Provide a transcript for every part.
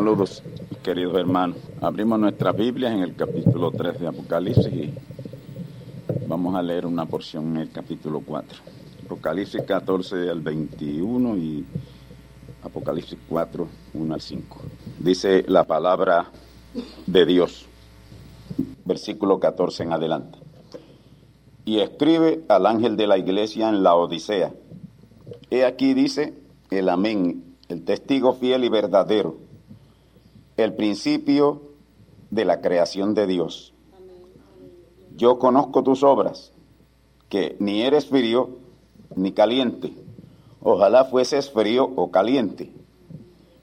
Saludos, queridos hermanos. Abrimos nuestras Biblias en el capítulo 3 de Apocalipsis y vamos a leer una porción en el capítulo 4. Apocalipsis 14 al 21 y Apocalipsis 4, 1 al 5. Dice la palabra de Dios, versículo 14 en adelante. Y escribe al ángel de la iglesia en la Odisea. He aquí dice el amén, el testigo fiel y verdadero el principio de la creación de Dios. Yo conozco tus obras, que ni eres frío ni caliente. Ojalá fueses frío o caliente.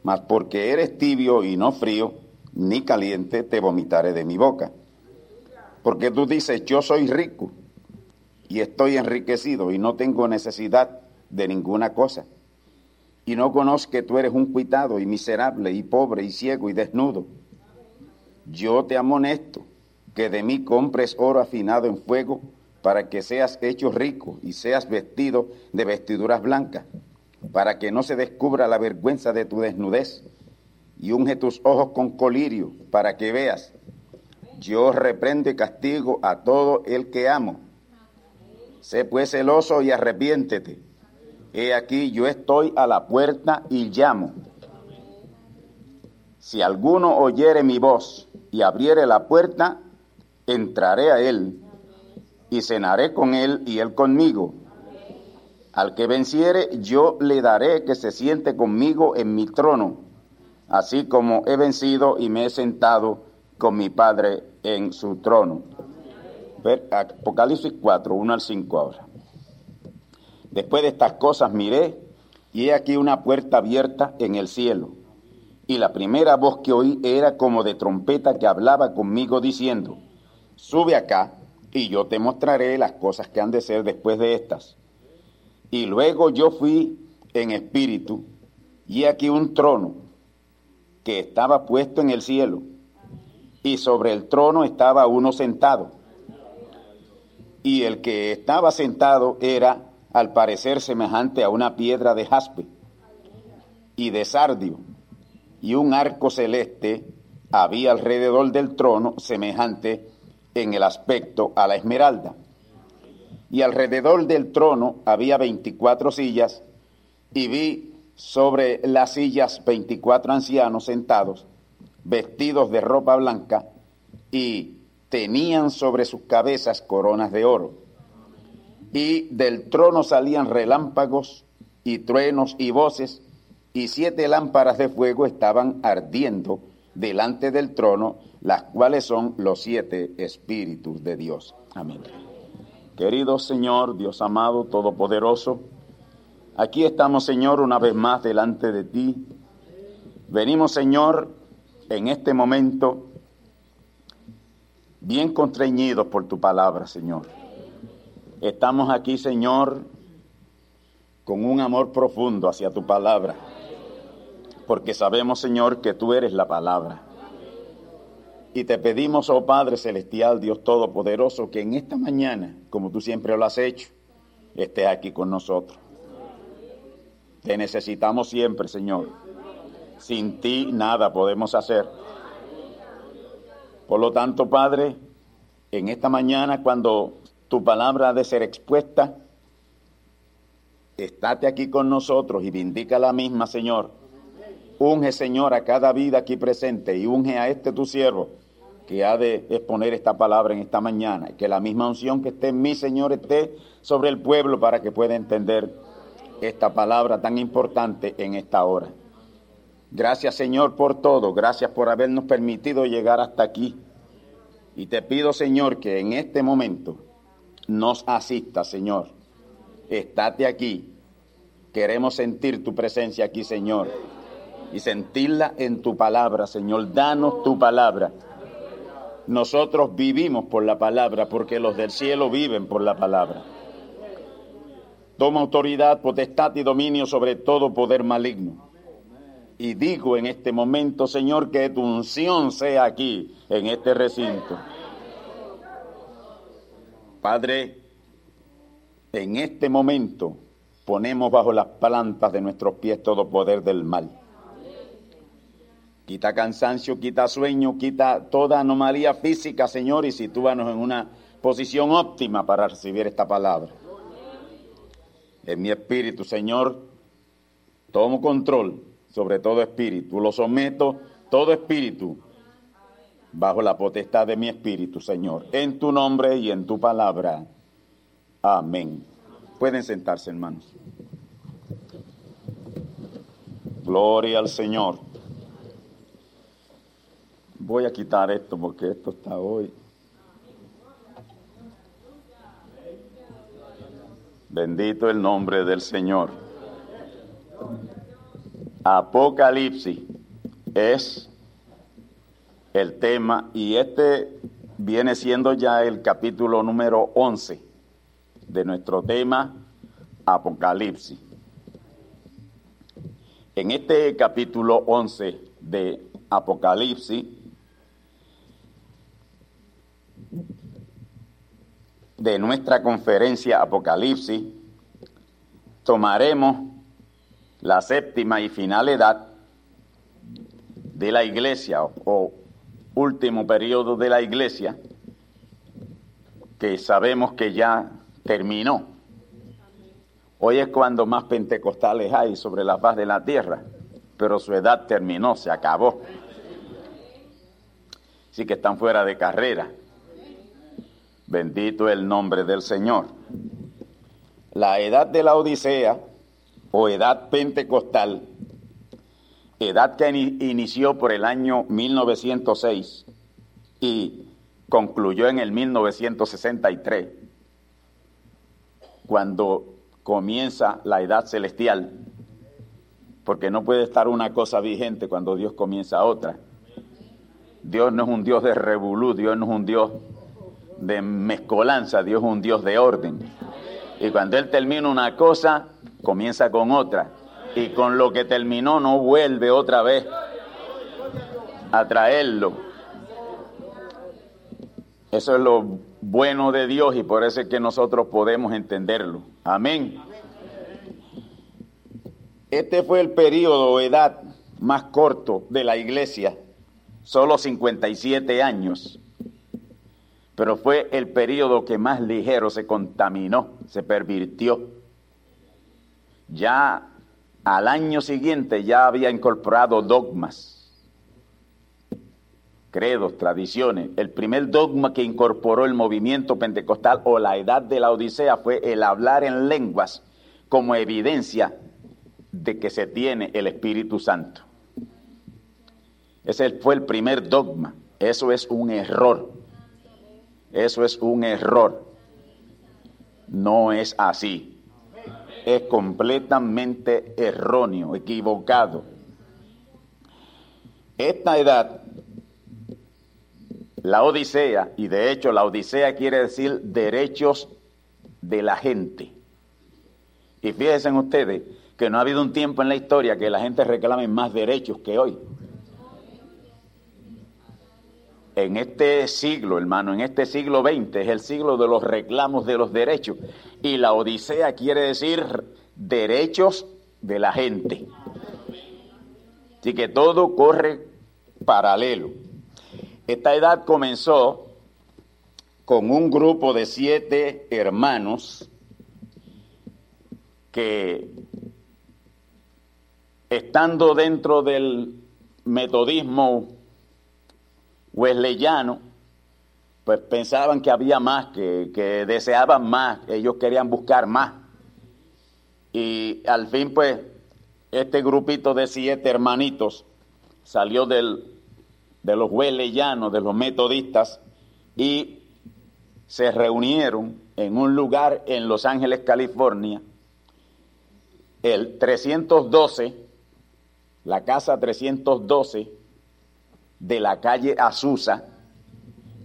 Mas porque eres tibio y no frío ni caliente, te vomitaré de mi boca. Porque tú dices, yo soy rico y estoy enriquecido y no tengo necesidad de ninguna cosa y no conozco que tú eres un cuitado y miserable y pobre y ciego y desnudo. Yo te amonesto que de mí compres oro afinado en fuego para que seas hecho rico y seas vestido de vestiduras blancas, para que no se descubra la vergüenza de tu desnudez, y unge tus ojos con colirio para que veas. Yo reprendo y castigo a todo el que amo. Sé pues celoso y arrepiéntete. He aquí yo estoy a la puerta y llamo. Si alguno oyere mi voz y abriere la puerta, entraré a él y cenaré con él y él conmigo. Al que venciere, yo le daré que se siente conmigo en mi trono, así como he vencido y me he sentado con mi Padre en su trono. Apocalipsis 4, 1 al 5 ahora. Después de estas cosas miré y he aquí una puerta abierta en el cielo. Y la primera voz que oí era como de trompeta que hablaba conmigo diciendo, sube acá y yo te mostraré las cosas que han de ser después de estas. Y luego yo fui en espíritu y aquí un trono que estaba puesto en el cielo y sobre el trono estaba uno sentado. Y el que estaba sentado era al parecer semejante a una piedra de jaspe y de sardio, y un arco celeste había alrededor del trono semejante en el aspecto a la esmeralda. Y alrededor del trono había veinticuatro sillas, y vi sobre las sillas veinticuatro ancianos sentados, vestidos de ropa blanca, y tenían sobre sus cabezas coronas de oro y del trono salían relámpagos y truenos y voces, y siete lámparas de fuego estaban ardiendo delante del trono, las cuales son los siete espíritus de Dios. Amén. Querido Señor, Dios amado, todopoderoso, Aquí estamos, Señor, una vez más delante de ti. Venimos, Señor, en este momento bien constreñidos por tu palabra, Señor. Estamos aquí, Señor, con un amor profundo hacia tu palabra, porque sabemos, Señor, que tú eres la palabra. Y te pedimos, oh Padre Celestial, Dios Todopoderoso, que en esta mañana, como tú siempre lo has hecho, estés aquí con nosotros. Te necesitamos siempre, Señor. Sin ti nada podemos hacer. Por lo tanto, Padre, en esta mañana cuando tu palabra ha de ser expuesta, estate aquí con nosotros y vindica la misma, Señor. Unge, Señor, a cada vida aquí presente y unge a este tu siervo que ha de exponer esta palabra en esta mañana. Que la misma unción que esté en mí, Señor, esté sobre el pueblo para que pueda entender esta palabra tan importante en esta hora. Gracias Señor por todo, gracias por habernos permitido llegar hasta aquí. Y te pido Señor que en este momento nos asista Señor. Estate aquí. Queremos sentir tu presencia aquí Señor. Y sentirla en tu palabra Señor. Danos tu palabra. Nosotros vivimos por la palabra porque los del cielo viven por la palabra. Toma autoridad, potestad y dominio sobre todo poder maligno. Y digo en este momento, Señor, que tu unción sea aquí, en este recinto. Padre, en este momento ponemos bajo las plantas de nuestros pies todo poder del mal. Quita cansancio, quita sueño, quita toda anomalía física, Señor, y sitúanos en una posición óptima para recibir esta palabra en mi espíritu, Señor, tomo control sobre todo espíritu, lo someto todo espíritu bajo la potestad de mi espíritu, Señor, en tu nombre y en tu palabra. Amén. Pueden sentarse, hermanos. Gloria al Señor. Voy a quitar esto porque esto está hoy. Bendito el nombre del Señor. Apocalipsis es el tema y este viene siendo ya el capítulo número 11 de nuestro tema Apocalipsis. En este capítulo 11 de Apocalipsis de nuestra conferencia Apocalipsis, tomaremos la séptima y final edad de la iglesia o último periodo de la iglesia que sabemos que ya terminó. Hoy es cuando más pentecostales hay sobre la paz de la tierra, pero su edad terminó, se acabó. Así que están fuera de carrera. Bendito el nombre del Señor. La edad de la Odisea o edad pentecostal, edad que inició por el año 1906 y concluyó en el 1963, cuando comienza la edad celestial, porque no puede estar una cosa vigente cuando Dios comienza otra. Dios no es un Dios de revolú, Dios no es un Dios de mezcolanza, Dios es un Dios de orden. Y cuando Él termina una cosa, comienza con otra. Y con lo que terminó no vuelve otra vez a traerlo. Eso es lo bueno de Dios y por eso es que nosotros podemos entenderlo. Amén. Este fue el periodo o edad más corto de la iglesia, solo 57 años pero fue el periodo que más ligero se contaminó, se pervirtió. Ya al año siguiente ya había incorporado dogmas, credos, tradiciones. El primer dogma que incorporó el movimiento pentecostal o la edad de la Odisea fue el hablar en lenguas como evidencia de que se tiene el Espíritu Santo. Ese fue el primer dogma. Eso es un error. Eso es un error. No es así. Es completamente erróneo, equivocado. Esta edad, la Odisea, y de hecho la Odisea quiere decir derechos de la gente. Y fíjense ustedes que no ha habido un tiempo en la historia que la gente reclame más derechos que hoy. En este siglo, hermano, en este siglo XX es el siglo de los reclamos de los derechos. Y la Odisea quiere decir derechos de la gente. Así que todo corre paralelo. Esta edad comenzó con un grupo de siete hermanos que estando dentro del metodismo wesleyano, pues pensaban que había más, que, deseaban más, ellos querían buscar más. Y al fin, pues, este grupito de siete hermanitos salió del, de los wesleyanos, de los metodistas, y se reunieron en un lugar en Los Ángeles, California, el 312, la casa 312, de la calle Azusa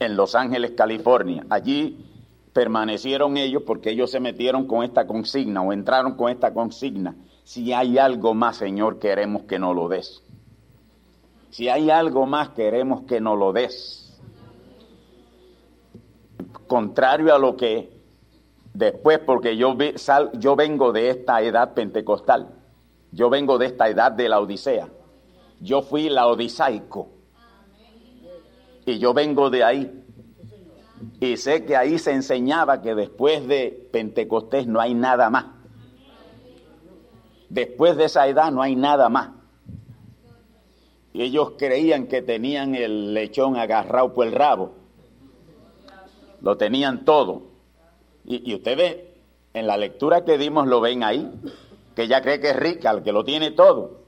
en Los Ángeles, California. Allí permanecieron ellos porque ellos se metieron con esta consigna o entraron con esta consigna. Si hay algo más, Señor, queremos que nos lo des. Si hay algo más, queremos que nos lo des. Contrario a lo que después, porque yo, yo vengo de esta edad pentecostal, yo vengo de esta edad de la Odisea, yo fui la odisaico y yo vengo de ahí. Y sé que ahí se enseñaba que después de Pentecostés no hay nada más. Después de esa edad no hay nada más. Y ellos creían que tenían el lechón agarrado por el rabo. Lo tenían todo. Y, y ustedes en la lectura que dimos lo ven ahí, que ya cree que es rica, el que lo tiene todo.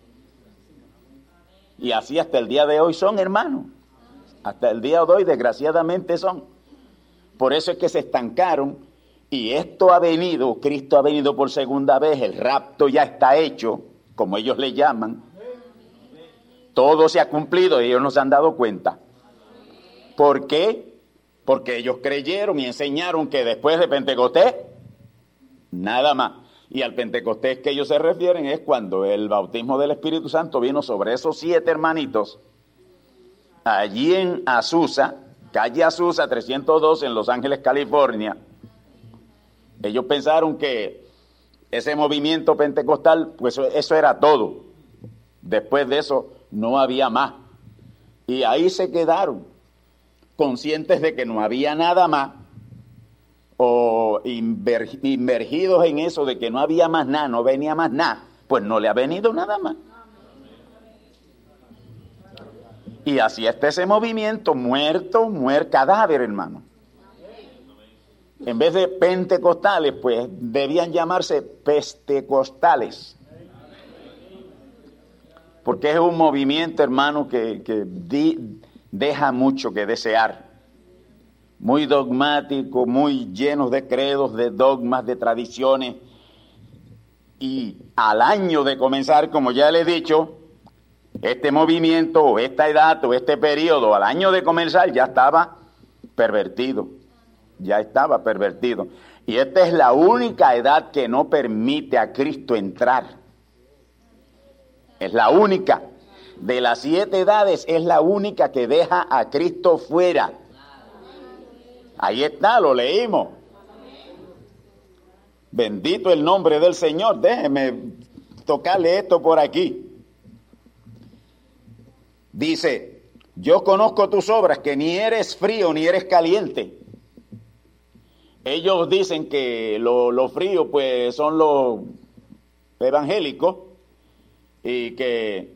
Y así hasta el día de hoy son hermanos. Hasta el día de hoy, desgraciadamente, son. Por eso es que se estancaron y esto ha venido, Cristo ha venido por segunda vez, el rapto ya está hecho, como ellos le llaman. Todo se ha cumplido y ellos no se han dado cuenta. ¿Por qué? Porque ellos creyeron y enseñaron que después de Pentecostés, nada más. Y al Pentecostés que ellos se refieren es cuando el bautismo del Espíritu Santo vino sobre esos siete hermanitos allí en Azusa, calle Azusa 302 en Los Ángeles, California, ellos pensaron que ese movimiento pentecostal, pues eso era todo. Después de eso no había más. Y ahí se quedaron, conscientes de que no había nada más, o inmergidos en eso de que no había más nada, no venía más nada, pues no le ha venido nada más. Y así está ese movimiento, muerto, muerto, cadáver, hermano. En vez de pentecostales, pues debían llamarse pestecostales. Porque es un movimiento, hermano, que, deja mucho que desear. Muy dogmático, muy lleno de credos, de dogmas, de tradiciones. Y al año de comenzar, como ya le he dicho, este movimiento esta edad o este periodo al año de comenzar ya estaba pervertido, ya estaba pervertido. Y esta es la única edad que no permite a Cristo entrar. Es la única. De las siete edades es la única que deja a Cristo fuera. Ahí está, lo leímos. Bendito el nombre del Señor. Déjeme tocarle esto por aquí. Dice, yo conozco tus obras, que ni eres frío ni eres caliente. Ellos dicen que los lo fríos pues son los evangélicos y que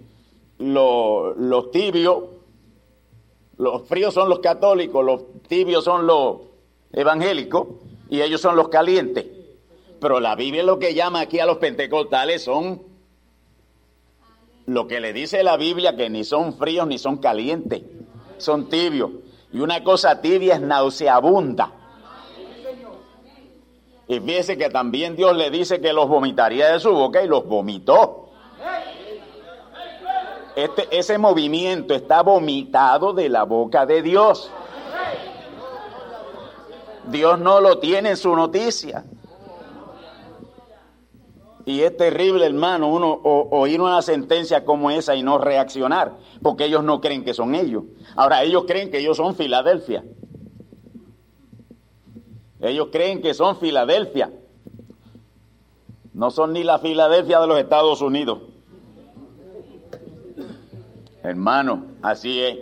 los tibios, los fríos son los católicos, los tibios son los evangélicos y ellos son los calientes. Pero la Biblia lo que llama aquí a los pentecostales son lo que le dice la Biblia que ni son fríos ni son calientes, son tibios. Y una cosa tibia es nauseabunda. Y fíjese que también Dios le dice que los vomitaría de su boca y los vomitó. Este, ese movimiento está vomitado de la boca de Dios. Dios no lo tiene en su noticia. Y es terrible, hermano, uno oír una sentencia como esa y no reaccionar, porque ellos no creen que son ellos. Ahora, ellos creen que ellos son Filadelfia. Ellos creen que son Filadelfia. No son ni la Filadelfia de los Estados Unidos. Hermano, así es.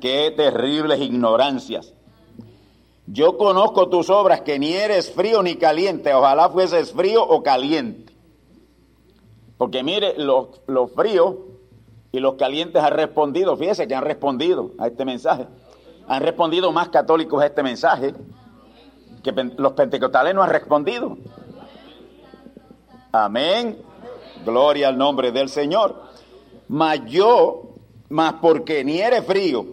Qué terribles ignorancias. Yo conozco tus obras, que ni eres frío ni caliente. Ojalá fueses frío o caliente. Porque mire, los, los fríos y los calientes han respondido, fíjese que han respondido a este mensaje. Han respondido más católicos a este mensaje que los pentecostales no han respondido. Amén. Gloria al nombre del Señor. Mas yo, mas porque ni eres frío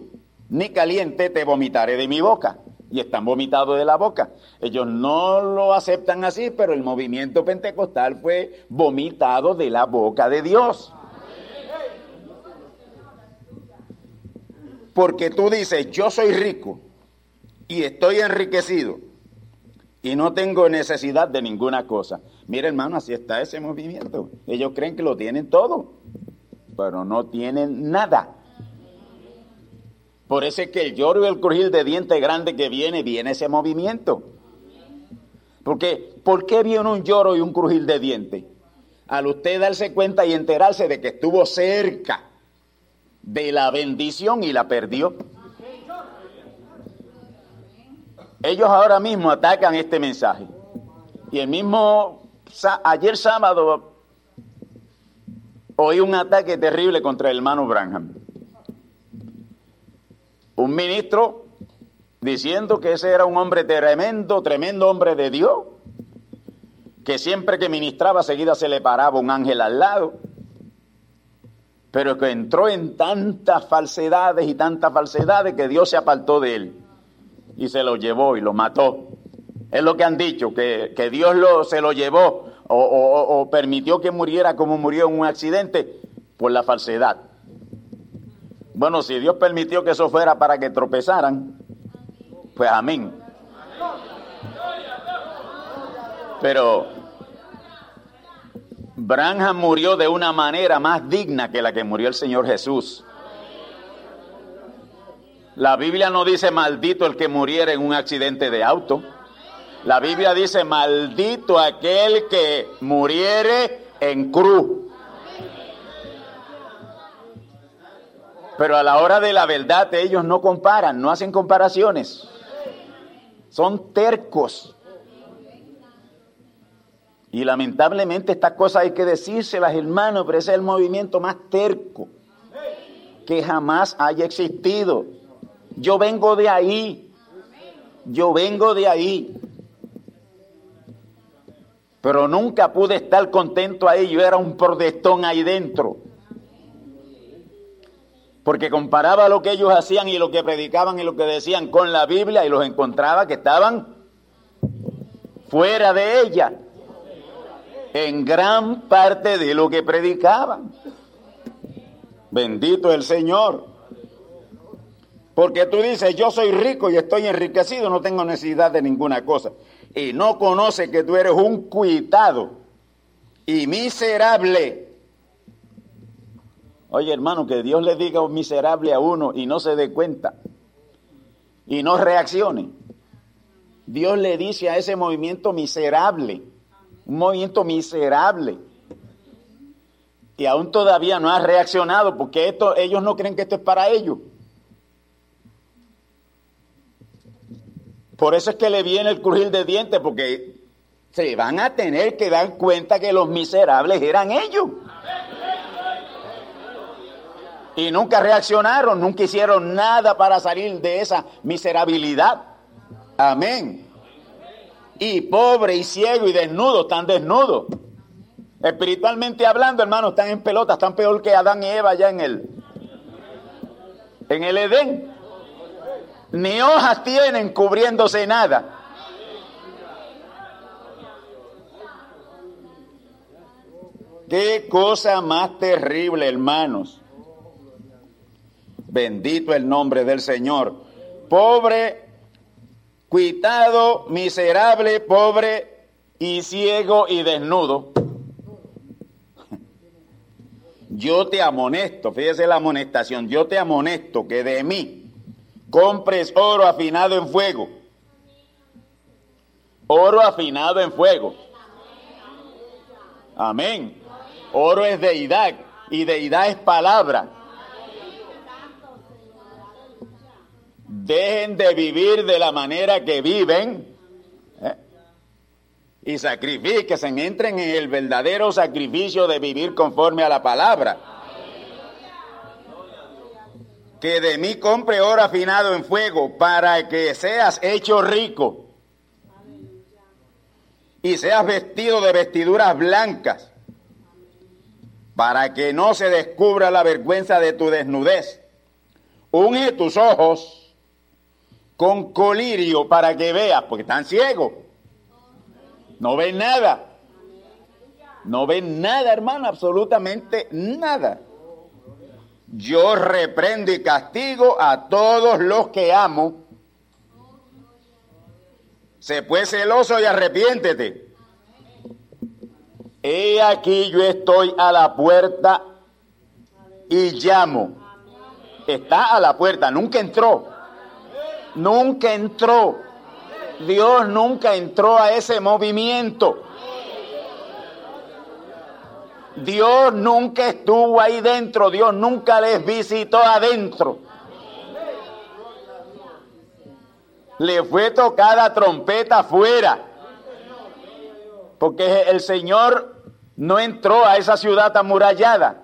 ni caliente, te vomitaré de mi boca y están vomitados de la boca. Ellos no lo aceptan así, pero el movimiento pentecostal fue vomitado de la boca de Dios. Porque tú dices, yo soy rico y estoy enriquecido y no tengo necesidad de ninguna cosa. Mira hermano, así está ese movimiento. Ellos creen que lo tienen todo, pero no tienen nada. Por eso es que el lloro y el crujir de diente grande que viene, viene ese movimiento. Porque, ¿por qué viene un lloro y un crujir de diente? Al usted darse cuenta y enterarse de que estuvo cerca de la bendición y la perdió. Ellos ahora mismo atacan este mensaje. Y el mismo, ayer sábado, oí un ataque terrible contra el hermano Branham un ministro diciendo que ese era un hombre tremendo, tremendo hombre de Dios, que siempre que ministraba seguida se le paraba un ángel al lado, pero que entró en tantas falsedades y tantas falsedades que Dios se apartó de él y se lo llevó y lo mató. Es lo que han dicho, que, Dios lo, se lo llevó o, o permitió que muriera como murió en un accidente por la falsedad. Bueno, si Dios permitió que eso fuera para que tropezaran, pues amén. Pero Branham murió de una manera más digna que la que murió el Señor Jesús. La Biblia no dice maldito el que muriera en un accidente de auto. La Biblia dice maldito aquel que muriere en cruz. Pero a la hora de la verdad ellos no comparan, no hacen comparaciones. Son tercos. Y lamentablemente estas cosas hay que decírselas, hermanos, pero ese es el movimiento más terco que jamás haya existido. Yo vengo de ahí. Yo vengo de ahí. Pero nunca pude estar contento ahí. Yo era un protestón ahí dentro porque comparaba lo que ellos hacían y lo que predicaban y lo que decían con la Biblia y los encontraba que estaban fuera de ella en gran parte de lo que predicaban. Bendito el Señor. Porque tú dices, yo soy rico y estoy enriquecido, no tengo necesidad de ninguna cosa. Y no conoce que tú eres un cuitado y miserable Oye, hermano, que Dios le diga un miserable a uno y no se dé cuenta y no reaccione. Dios le dice a ese movimiento miserable, un movimiento miserable. Y aún todavía no ha reaccionado porque esto, ellos no creen que esto es para ellos. Por eso es que le viene el crujir de dientes, porque se van a tener que dar cuenta que los miserables eran ellos y nunca reaccionaron, nunca hicieron nada para salir de esa miserabilidad. Amén. Y pobre y ciego y desnudo, están desnudos. Espiritualmente hablando, hermanos, están en pelota, están peor que Adán y Eva allá en el, en el Edén. Ni hojas tienen cubriéndose nada. Qué cosa más terrible, hermanos. Bendito el nombre del Señor. Pobre, cuitado, miserable, pobre y ciego y desnudo. Yo te amonesto, fíjese la amonestación, yo te amonesto que de mí compres oro afinado en fuego. Oro afinado en fuego. Amén. Oro es deidad y deidad es palabra. Dejen de vivir de la manera que viven ¿eh? y sacrifíquense, entren en el verdadero sacrificio de vivir conforme a la palabra. Que de mí compre oro afinado en fuego para que seas hecho rico y seas vestido de vestiduras blancas para que no se descubra la vergüenza de tu desnudez. Unge tus ojos con colirio para que veas, porque están ciegos. No ven nada. No ven nada, hermano, absolutamente nada. Yo reprendo y castigo a todos los que amo. Se fue celoso y arrepiéntete. He aquí yo estoy a la puerta y llamo. Está a la puerta, nunca entró. Nunca entró. Dios nunca entró a ese movimiento. Dios nunca estuvo ahí dentro, Dios nunca les visitó adentro. Le fue tocada trompeta afuera porque el Señor no entró a esa ciudad amurallada.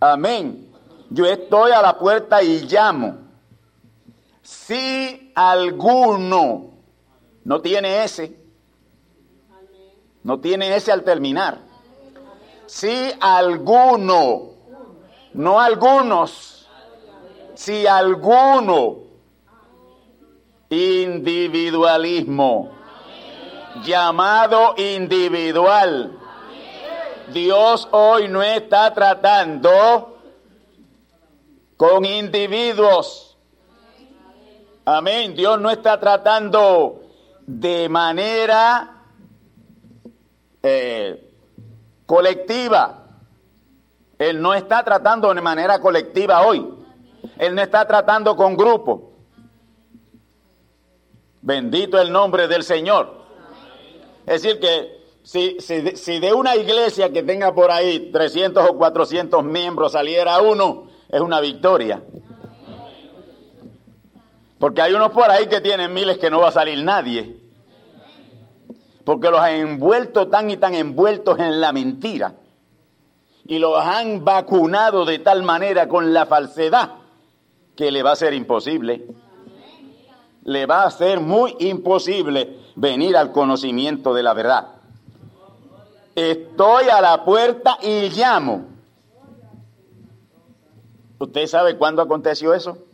Amén. Yo estoy a la puerta y llamo. Si alguno no tiene ese, no tiene ese al terminar. Si alguno, no algunos, si alguno, individualismo llamado individual. Dios hoy no está tratando con individuos. Amén. Dios no está tratando de manera eh, colectiva. Él no está tratando de manera colectiva hoy. Él no está tratando con grupos. Bendito el nombre del Señor. Es decir, que si, si, de una iglesia que tenga por ahí 300 o 400 miembros saliera uno, es una victoria. Porque hay unos por ahí que tienen miles que no va a salir nadie. Porque los han envuelto tan y tan envueltos en la mentira. Y los han vacunado de tal manera con la falsedad que le va a ser imposible. Le va a ser muy imposible venir al conocimiento de la verdad. Estoy a la puerta y llamo. ¿Usted sabe cuándo aconteció eso?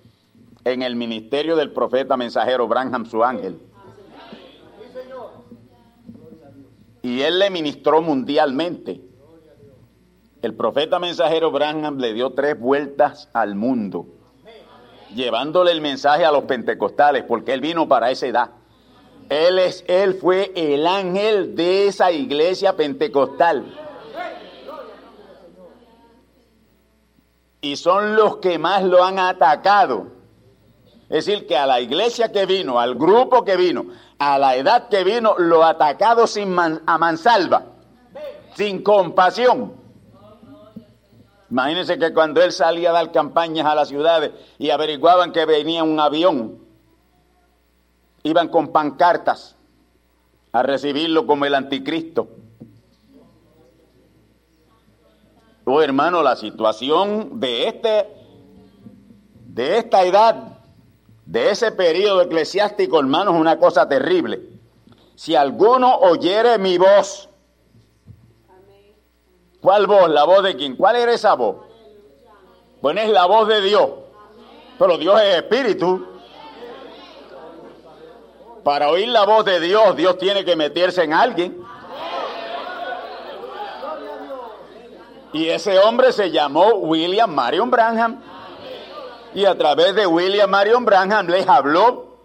En el ministerio del profeta mensajero Branham, su ángel. Y él le ministró mundialmente. El profeta mensajero Branham le dio tres vueltas al mundo, llevándole el mensaje a los pentecostales, porque él vino para esa edad. Él, es, él fue el ángel de esa iglesia pentecostal. Y son los que más lo han atacado. Es decir, que a la iglesia que vino, al grupo que vino, a la edad que vino, lo atacado sin a mansalva, sin compasión. Imagínense que cuando él salía a dar campañas a las ciudades y averiguaban que venía un avión iban con pancartas a recibirlo como el anticristo. Oh, hermano, la situación de este de esta edad, de ese periodo eclesiástico, hermano, es una cosa terrible. Si alguno oyere mi voz, ¿cuál voz? ¿La voz de quién? ¿Cuál era esa voz? Bueno, es la voz de Dios. Pero Dios es espíritu. Para oír la voz de Dios, Dios tiene que meterse en alguien. Y ese hombre se llamó William Marion Branham. Y a través de William Marion Branham les habló,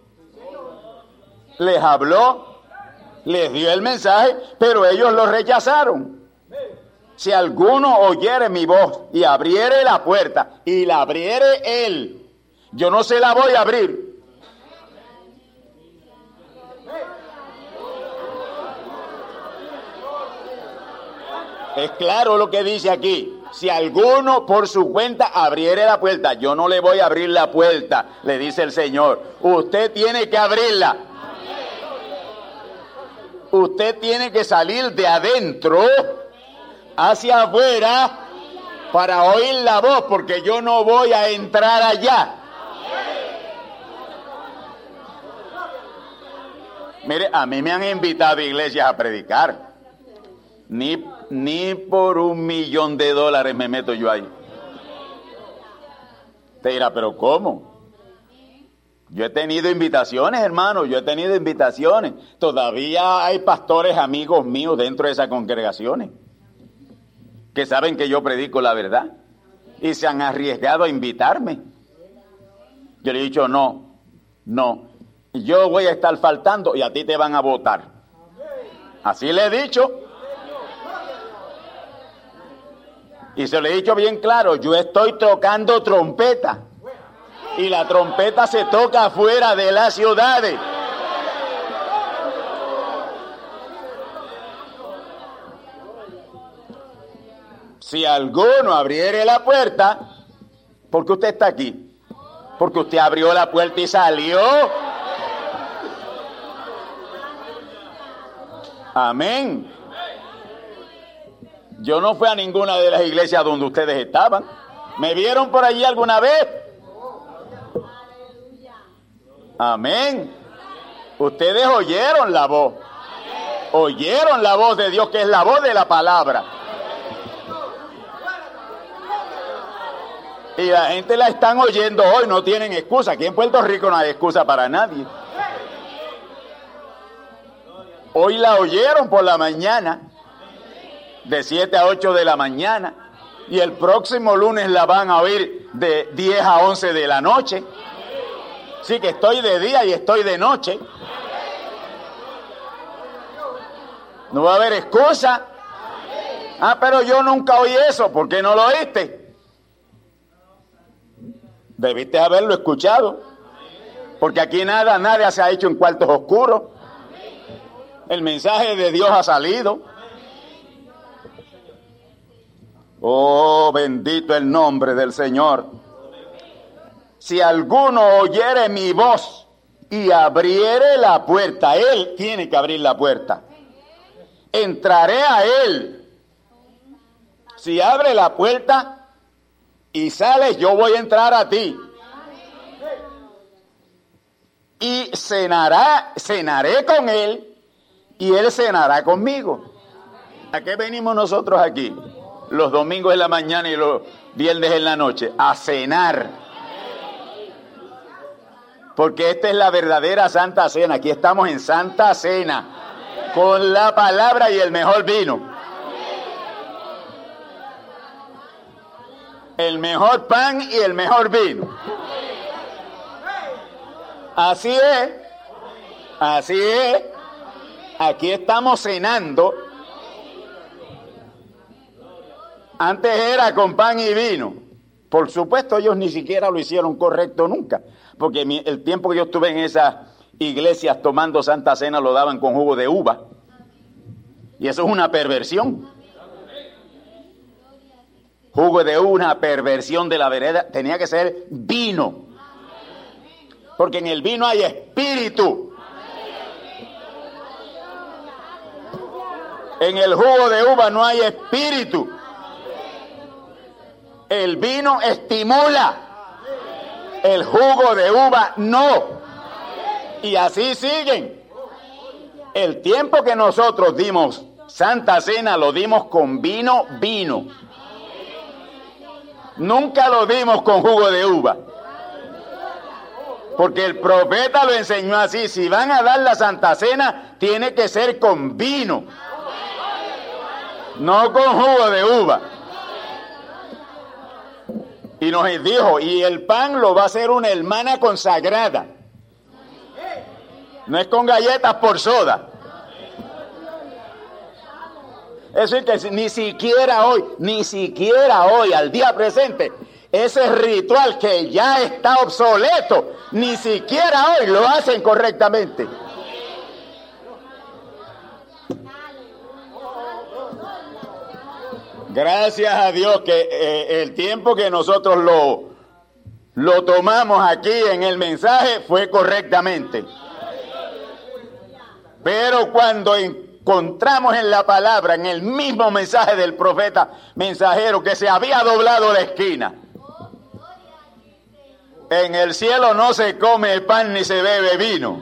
les habló, les dio el mensaje, pero ellos lo rechazaron. Si alguno oyere mi voz y abriere la puerta y la abriere él, yo no se la voy a abrir. Es claro lo que dice aquí. Si alguno por su cuenta abriere la puerta, yo no le voy a abrir la puerta, le dice el Señor. Usted tiene que abrirla. Usted tiene que salir de adentro hacia afuera para oír la voz, porque yo no voy a entrar allá. Mire, a mí me han invitado iglesias a predicar. Ni, ni por un millón de dólares me meto yo ahí. Te dirá, pero ¿cómo? Yo he tenido invitaciones, hermano, yo he tenido invitaciones. Todavía hay pastores amigos míos dentro de esas congregaciones que saben que yo predico la verdad y se han arriesgado a invitarme. Yo le he dicho, no, no, yo voy a estar faltando y a ti te van a votar. Así le he dicho. Y se lo he dicho bien claro, yo estoy tocando trompeta. Y la trompeta se toca afuera de las ciudades. Si alguno abriere la puerta, porque usted está aquí? Porque usted abrió la puerta y salió. Amén. Yo no fui a ninguna de las iglesias donde ustedes estaban. ¿Me vieron por allí alguna vez? Amén. Ustedes oyeron la voz. Oyeron la voz de Dios, que es la voz de la palabra. Y la gente la están oyendo hoy, no tienen excusa. Aquí en Puerto Rico no hay excusa para nadie. Hoy la oyeron por la mañana de 7 a 8 de la mañana y el próximo lunes la van a oír de 10 a 11 de la noche. Sí que estoy de día y estoy de noche. No va a haber excusa. Ah, pero yo nunca oí eso. ¿Por qué no lo oíste? Debiste haberlo escuchado. Porque aquí nada, nada se ha hecho en cuartos oscuros. El mensaje de Dios ha salido. Oh, bendito el nombre del Señor. Si alguno oyere mi voz y abriere la puerta, él tiene que abrir la puerta. Entraré a él. Si abre la puerta y sales, yo voy a entrar a ti. Y cenará, cenaré con él y él cenará conmigo. ¿A qué venimos nosotros aquí? Los domingos en la mañana y los viernes en la noche, a cenar. Porque esta es la verdadera Santa Cena. Aquí estamos en Santa Cena, con la palabra y el mejor vino. El mejor pan y el mejor vino. Así es. Así es. Aquí estamos cenando Antes era con pan y vino. Por supuesto, ellos ni siquiera lo hicieron correcto nunca, porque el tiempo que yo estuve en esas iglesias tomando Santa Cena lo daban con jugo de uva. Y eso es una perversión. Jugo de una perversión de la vereda tenía que ser vino. Porque en el vino hay espíritu. En el jugo de uva no hay espíritu. El vino estimula, el jugo de uva no. Y así siguen. El tiempo que nosotros dimos Santa Cena lo dimos con vino, vino. Nunca lo dimos con jugo de uva. Porque el profeta lo enseñó así, si van a dar la Santa Cena, tiene que ser con vino, no con jugo de uva. Y nos dijo, y el pan lo va a hacer una hermana consagrada. No es con galletas por soda. Es decir, que ni siquiera hoy, ni siquiera hoy, al día presente, ese ritual que ya está obsoleto, ni siquiera hoy lo hacen correctamente. Gracias a Dios que eh, el tiempo que nosotros lo, lo tomamos aquí en el mensaje fue correctamente. Pero cuando encontramos en la palabra, en el mismo mensaje del profeta mensajero, que se había doblado la esquina, en el cielo no se come pan ni se bebe vino.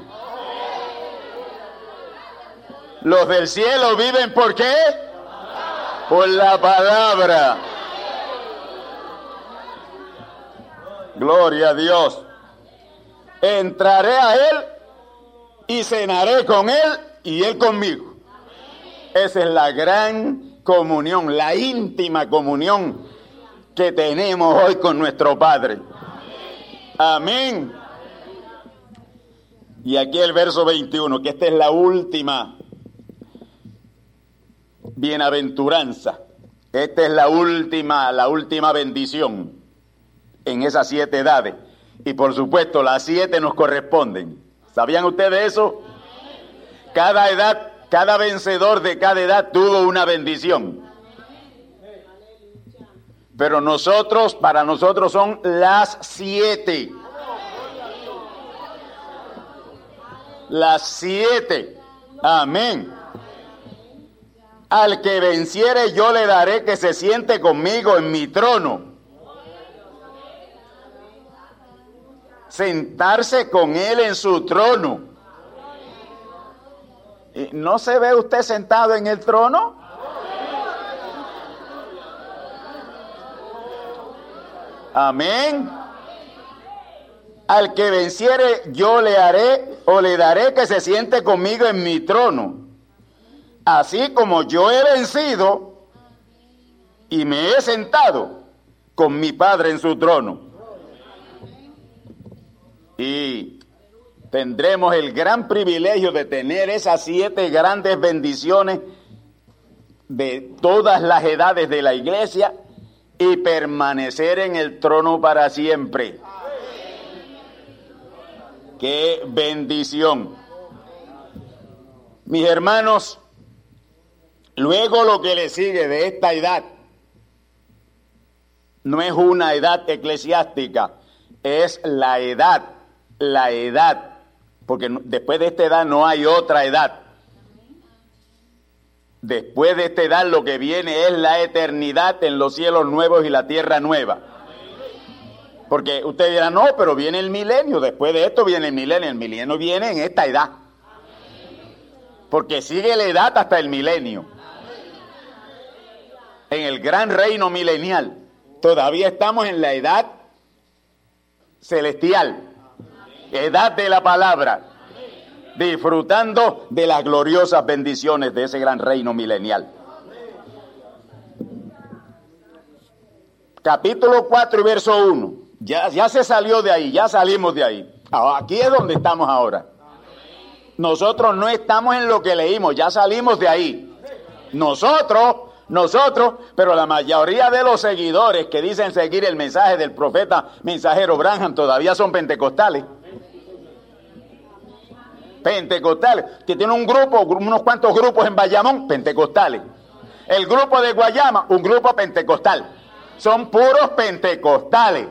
Los del cielo viven por qué? Por la palabra. Gloria a Dios. Entraré a Él y cenaré con Él y Él conmigo. Esa es la gran comunión, la íntima comunión que tenemos hoy con nuestro Padre. Amén. Y aquí el verso 21, que esta es la última bienaventuranza. Esta es la última, la última bendición en esas siete edades. Y por supuesto, las siete nos corresponden. ¿Sabían ustedes eso? Cada edad, cada vencedor de cada edad tuvo una bendición. Pero nosotros, para nosotros son las siete. Las siete. Amén. Al que venciere yo le daré que se siente conmigo en mi trono. Sentarse con él en su trono. ¿No se ve usted sentado en el trono? Amén. Al que venciere, yo le haré o le daré que se siente conmigo en mi trono. Así como yo he vencido y me he sentado con mi Padre en su trono. Y tendremos el gran privilegio de tener esas siete grandes bendiciones de todas las edades de la iglesia y permanecer en el trono para siempre. Qué bendición. Mis hermanos, luego lo que le sigue de esta edad no es una edad eclesiástica, es la edad, la edad, porque después de esta edad no hay otra edad. Después de esta edad lo que viene es la eternidad en los cielos nuevos y la tierra nueva. Porque usted dirá, no, pero viene el milenio, después de esto viene el milenio, el milenio viene en esta edad. Porque sigue la edad hasta el milenio. En el gran reino milenial. Todavía estamos en la edad celestial, edad de la palabra disfrutando de las gloriosas bendiciones de ese gran reino milenial. Capítulo 4 y verso 1. Ya, ya se salió de ahí, ya salimos de ahí. Aquí es donde estamos ahora. Nosotros no estamos en lo que leímos, ya salimos de ahí. Nosotros, nosotros, pero la mayoría de los seguidores que dicen seguir el mensaje del profeta mensajero Branham todavía son pentecostales pentecostales, que tiene un grupo, unos cuantos grupos en Bayamón, pentecostales. El grupo de Guayama, un grupo pentecostal. Son puros pentecostales.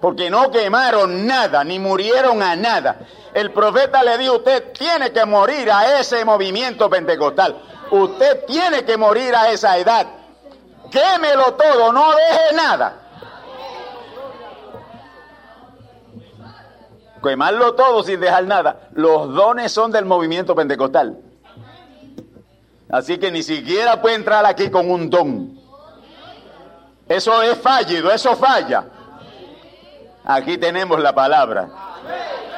Porque no quemaron nada, ni murieron a nada. El profeta le dijo, usted tiene que morir a ese movimiento pentecostal. Usted tiene que morir a esa edad. Quémelo todo, no deje nada. quemarlo todo sin dejar nada. Los dones son del movimiento pentecostal. Así que ni siquiera puede entrar aquí con un don. Eso es fallido, eso falla. Aquí tenemos la palabra.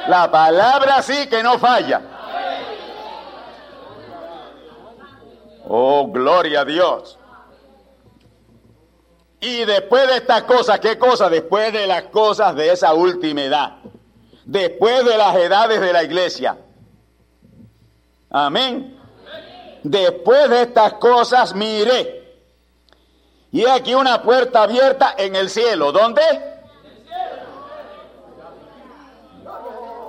La palabra sí que no falla. Oh, gloria a Dios. Y después de estas cosas, ¿qué cosa? Después de las cosas de esa última edad. Después de las edades de la iglesia. Amén. Después de estas cosas miré. Y aquí una puerta abierta en el cielo. ¿Dónde?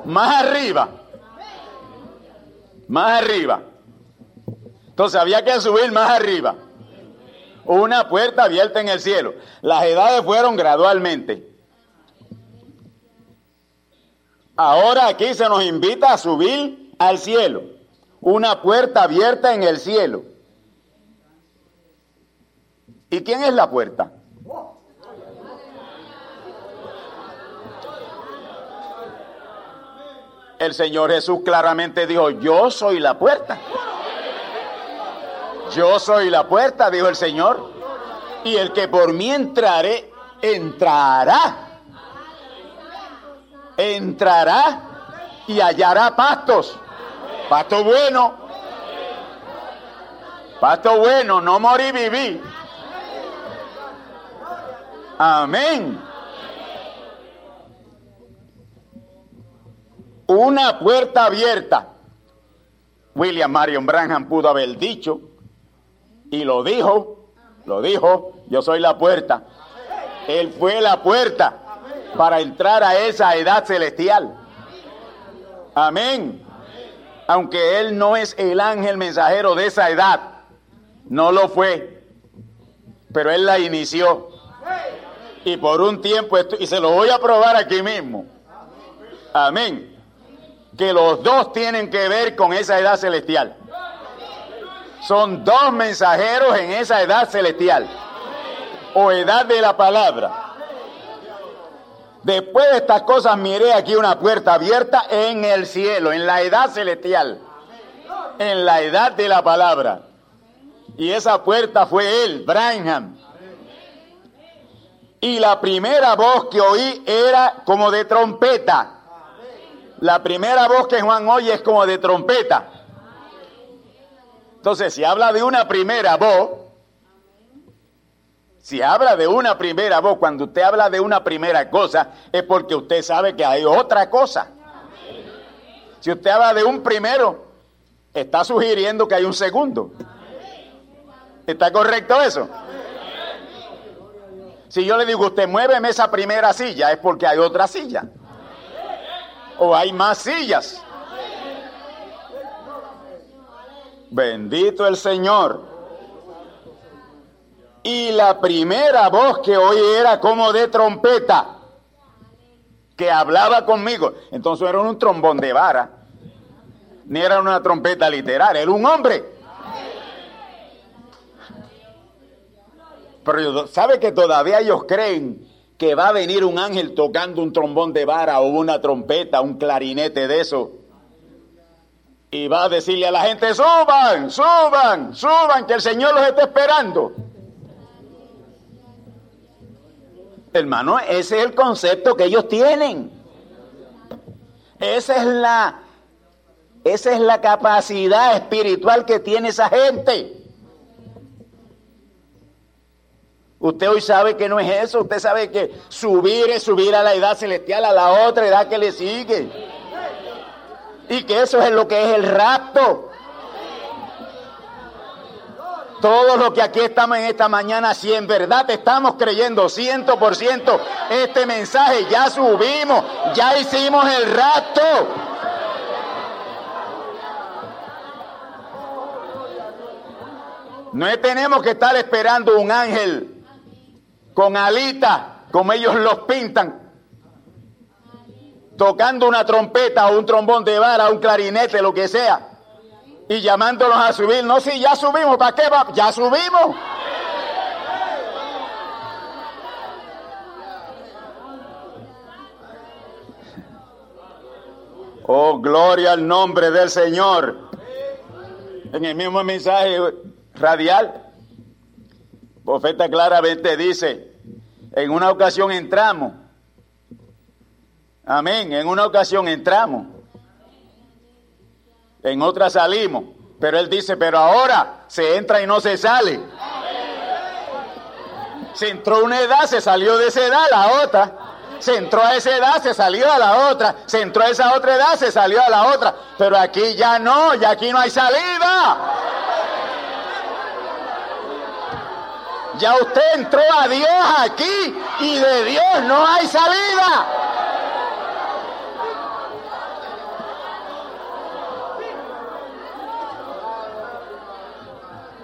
Más arriba. Más arriba. Entonces había que subir más arriba. Una puerta abierta en el cielo. Las edades fueron gradualmente. Ahora aquí se nos invita a subir al cielo. Una puerta abierta en el cielo. ¿Y quién es la puerta? El Señor Jesús claramente dijo, yo soy la puerta. Yo soy la puerta, dijo el Señor. Y el que por mí entrare, entrará. Entrará y hallará pastos. Pasto bueno. Pasto bueno, no morí, viví. Amén. Una puerta abierta. William Marion Branham pudo haber dicho, y lo dijo, lo dijo, yo soy la puerta. Él fue la puerta para entrar a esa edad celestial. Amén. Aunque Él no es el ángel mensajero de esa edad, no lo fue, pero Él la inició. Y por un tiempo, y se lo voy a probar aquí mismo. Amén que los dos tienen que ver con esa edad celestial. Son dos mensajeros en esa edad celestial o edad de la palabra. Después de estas cosas miré aquí una puerta abierta en el cielo, en la edad celestial, en la edad de la palabra. Y esa puerta fue él, Branham. Y la primera voz que oí era como de trompeta la primera voz que Juan oye es como de trompeta. Entonces, si habla de una primera voz, si habla de una primera voz, cuando usted habla de una primera cosa, es porque usted sabe que hay otra cosa. Si usted habla de un primero, está sugiriendo que hay un segundo. ¿Está correcto eso? Si yo le digo, usted muéveme esa primera silla, es porque hay otra silla o hay más sillas. Bendito el Señor. Y la primera voz que oí era como de trompeta, que hablaba conmigo. Entonces era un trombón de vara, ni era una trompeta literaria, era un hombre. Pero ¿sabe que todavía ellos creen que va a venir un ángel tocando un trombón de vara o una trompeta, un clarinete de eso. Y va a decirle a la gente, suban, suban, suban, que el Señor los está esperando. Hermano, ese es el concepto que ellos tienen. Esa es la, esa es la capacidad espiritual que tiene esa gente. Usted hoy sabe que no es eso, usted sabe que subir es subir a la edad celestial, a la otra edad que le sigue. Y que eso es lo que es el rapto. Todo lo que aquí estamos en esta mañana, si en verdad estamos creyendo ciento por ciento este mensaje, ya subimos, ya hicimos el rapto. No tenemos que estar esperando un ángel con alitas, como ellos los pintan, tocando una trompeta o un trombón de vara, un clarinete, lo que sea, y llamándolos a subir. No, si ya subimos, ¿para qué va? Ya subimos. Oh, gloria al nombre del Señor. En el mismo mensaje radial, profeta claramente dice, en una ocasión entramos. Amén. En una ocasión entramos. En otra salimos. Pero él dice, pero ahora se entra y no se sale. Se entró una edad, se salió de esa edad la otra. Se entró a esa edad, se salió a la otra. Se entró a esa otra edad, se salió a la otra. Pero aquí ya no, ya aquí no hay salida. Ya usted entró a Dios aquí y de Dios no hay salida.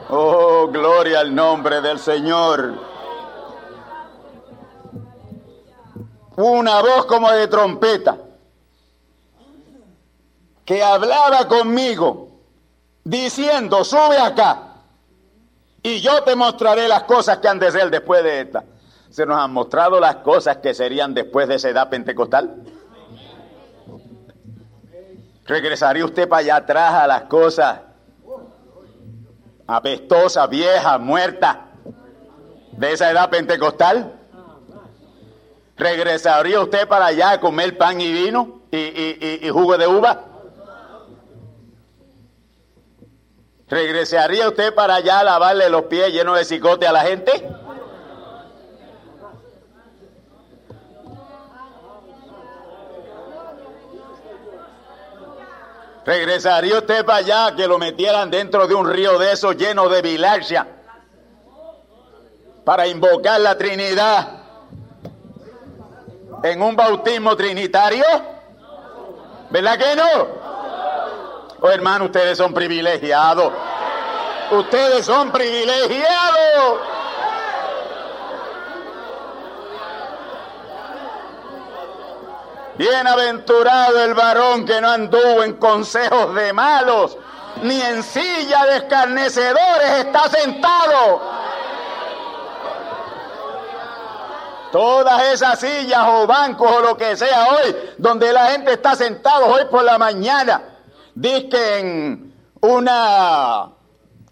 Oh, gloria al nombre del Señor. Una voz como de trompeta que hablaba conmigo diciendo, sube acá y yo te mostraré las cosas que han de ser después de esta. Se nos han mostrado las cosas que serían después de esa edad pentecostal. ¿Regresaría usted para allá atrás a las cosas apestosa, vieja, muerta, de esa edad pentecostal? ¿Regresaría usted para allá a comer pan y vino y, y, y, jugo de uva? ¿Regresaría usted para allá a lavarle los pies llenos de cicote a la gente? ¿Regresaría usted para allá que lo metieran dentro de un río de esos lleno de bilancia para invocar la Trinidad en un bautismo trinitario? ¿Verdad que no? Oh hermano, ustedes son privilegiados. Ustedes son privilegiados. Bienaventurado el varón que no anduvo en consejos de malos, ni en silla de escarnecedores está sentado. Todas esas sillas o bancos o lo que sea hoy, donde la gente está sentado hoy por la mañana, que en una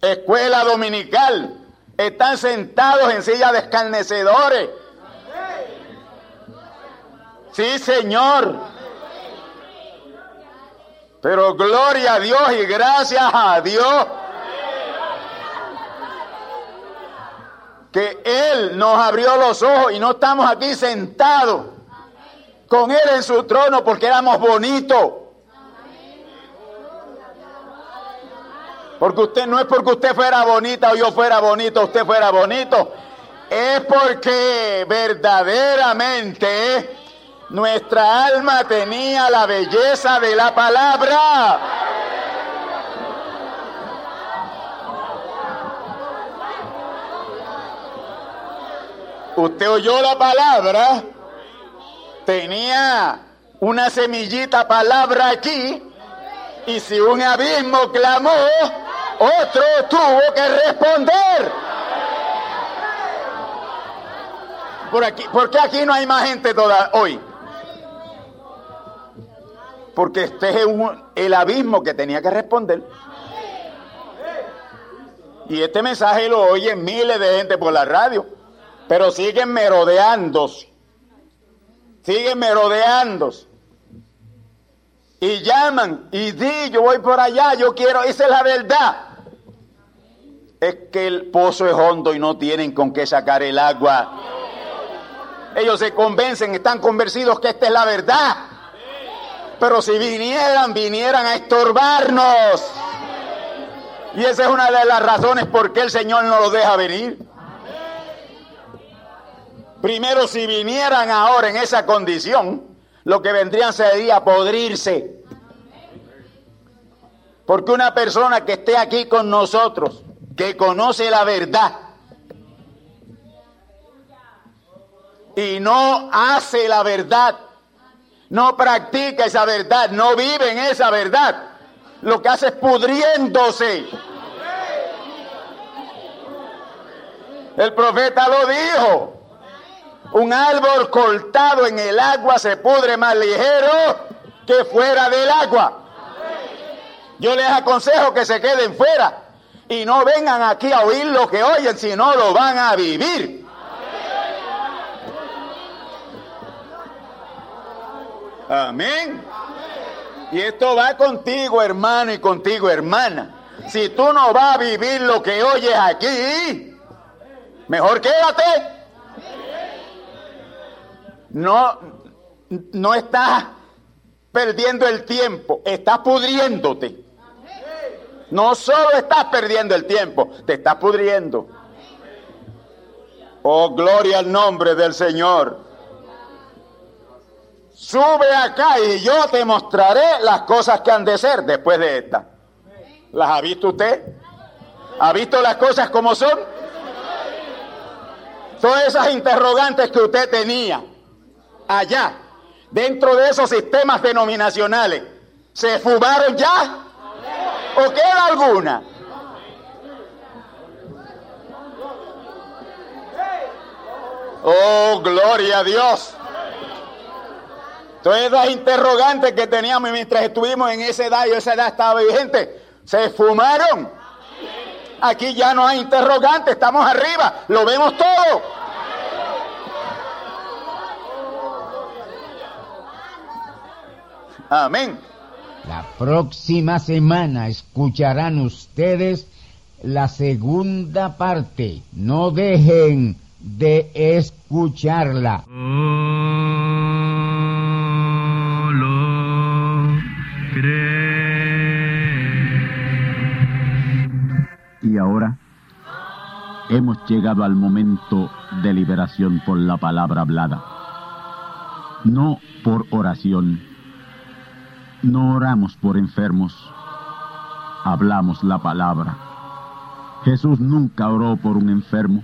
escuela dominical están sentados en sillas de escarnecedores Sí, Señor. Pero gloria a Dios y gracias a Dios que Él nos abrió los ojos y no estamos aquí sentados con Él en su trono porque éramos bonitos. Porque usted no es porque usted fuera bonita o yo fuera bonito, usted fuera bonito. Es porque verdaderamente nuestra alma tenía la belleza de la palabra. Usted oyó la palabra, tenía una semillita palabra aquí, y si un abismo clamó, otro tuvo que responder. Por aquí, ¿Por qué aquí no hay más gente toda hoy? Porque este es el abismo que tenía que responder. Y este mensaje lo oyen miles de gente por la radio, pero siguen merodeándose. Siguen merodeándose. Y llaman y di, yo voy por allá, yo quiero, esa es la verdad. Es que el pozo es hondo y no tienen con qué sacar el agua. Ellos se convencen, están convencidos que esta es la verdad. Pero si vinieran, vinieran a estorbarnos. Y esa es una de las razones por qué el Señor no los deja venir. Primero, si vinieran ahora en esa condición, lo que vendrían sería podrirse. Porque una persona que esté aquí con nosotros, que conoce la verdad, y no hace la verdad, no practica esa verdad, no vive en esa verdad. Lo que hace es pudriéndose. El profeta lo dijo. Un árbol cortado en el agua se pudre más ligero que fuera del agua. Yo les aconsejo que se queden fuera y no vengan aquí a oír lo que oyen, si no lo van a vivir. Amén. Y esto va contigo, hermano, y contigo, hermana. Si tú no vas a vivir lo que oyes aquí, mejor quédate. no, no estás perdiendo el tiempo, estás pudriéndote. No solo estás perdiendo el tiempo, te estás pudriendo. Oh, gloria al nombre del Señor. Sube acá y yo te mostraré las cosas que han de ser después de esta. ¿Las ha visto usted? ¿Ha visto las cosas como son? Todas esas interrogantes que usted tenía allá, dentro de esos sistemas denominacionales, ¿se fumaron ya? ¿O queda alguna? Oh, gloria a Dios. Todas esas interrogantes que teníamos mientras estuvimos en esa edad y esa edad estaba vigente, se fumaron. Aquí ya no hay interrogantes, estamos arriba, lo vemos todo. Amén. La próxima semana escucharán ustedes la segunda parte. No dejen de escucharla. Y ahora hemos llegado al momento de liberación por la palabra hablada, no por oración. No oramos por enfermos, hablamos la palabra. Jesús nunca oró por un enfermo,